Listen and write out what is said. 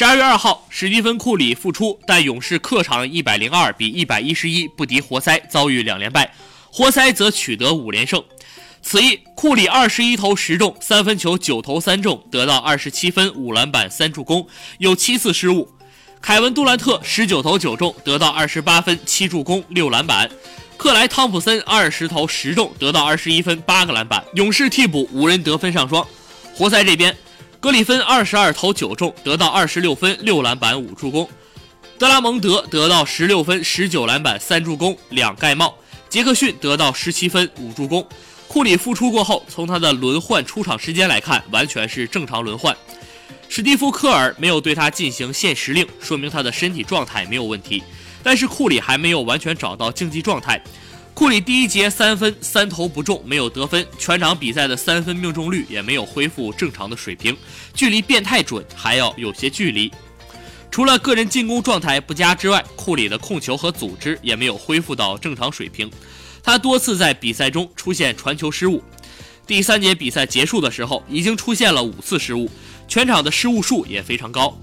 十二月二号，史蒂芬·库里复出，但勇士客场一百零二比一百一十一不敌活塞，遭遇两连败。活塞则取得五连胜。此役，库里二十一投十中，三分球九投三中，得到二十七分、五篮板、三助攻，有七次失误。凯文·杜兰特十九投九中，得到二十八分、七助攻、六篮板。克莱·汤普森二十投十中，得到二十一分、八个篮板。勇士替补五人得分上双。活塞这边。格里芬二十二投九中，得到二十六分、六篮板、五助攻；德拉蒙德得到十六分、十九篮板、三助攻、两盖帽；杰克逊得到十七分、五助攻。库里复出过后，从他的轮换出场时间来看，完全是正常轮换。史蒂夫·科尔没有对他进行限时令，说明他的身体状态没有问题。但是库里还没有完全找到竞技状态。库里第一节三分三投不中，没有得分，全场比赛的三分命中率也没有恢复正常的水平，距离变态准还要有些距离。除了个人进攻状态不佳之外，库里的控球和组织也没有恢复到正常水平，他多次在比赛中出现传球失误。第三节比赛结束的时候，已经出现了五次失误，全场的失误数也非常高。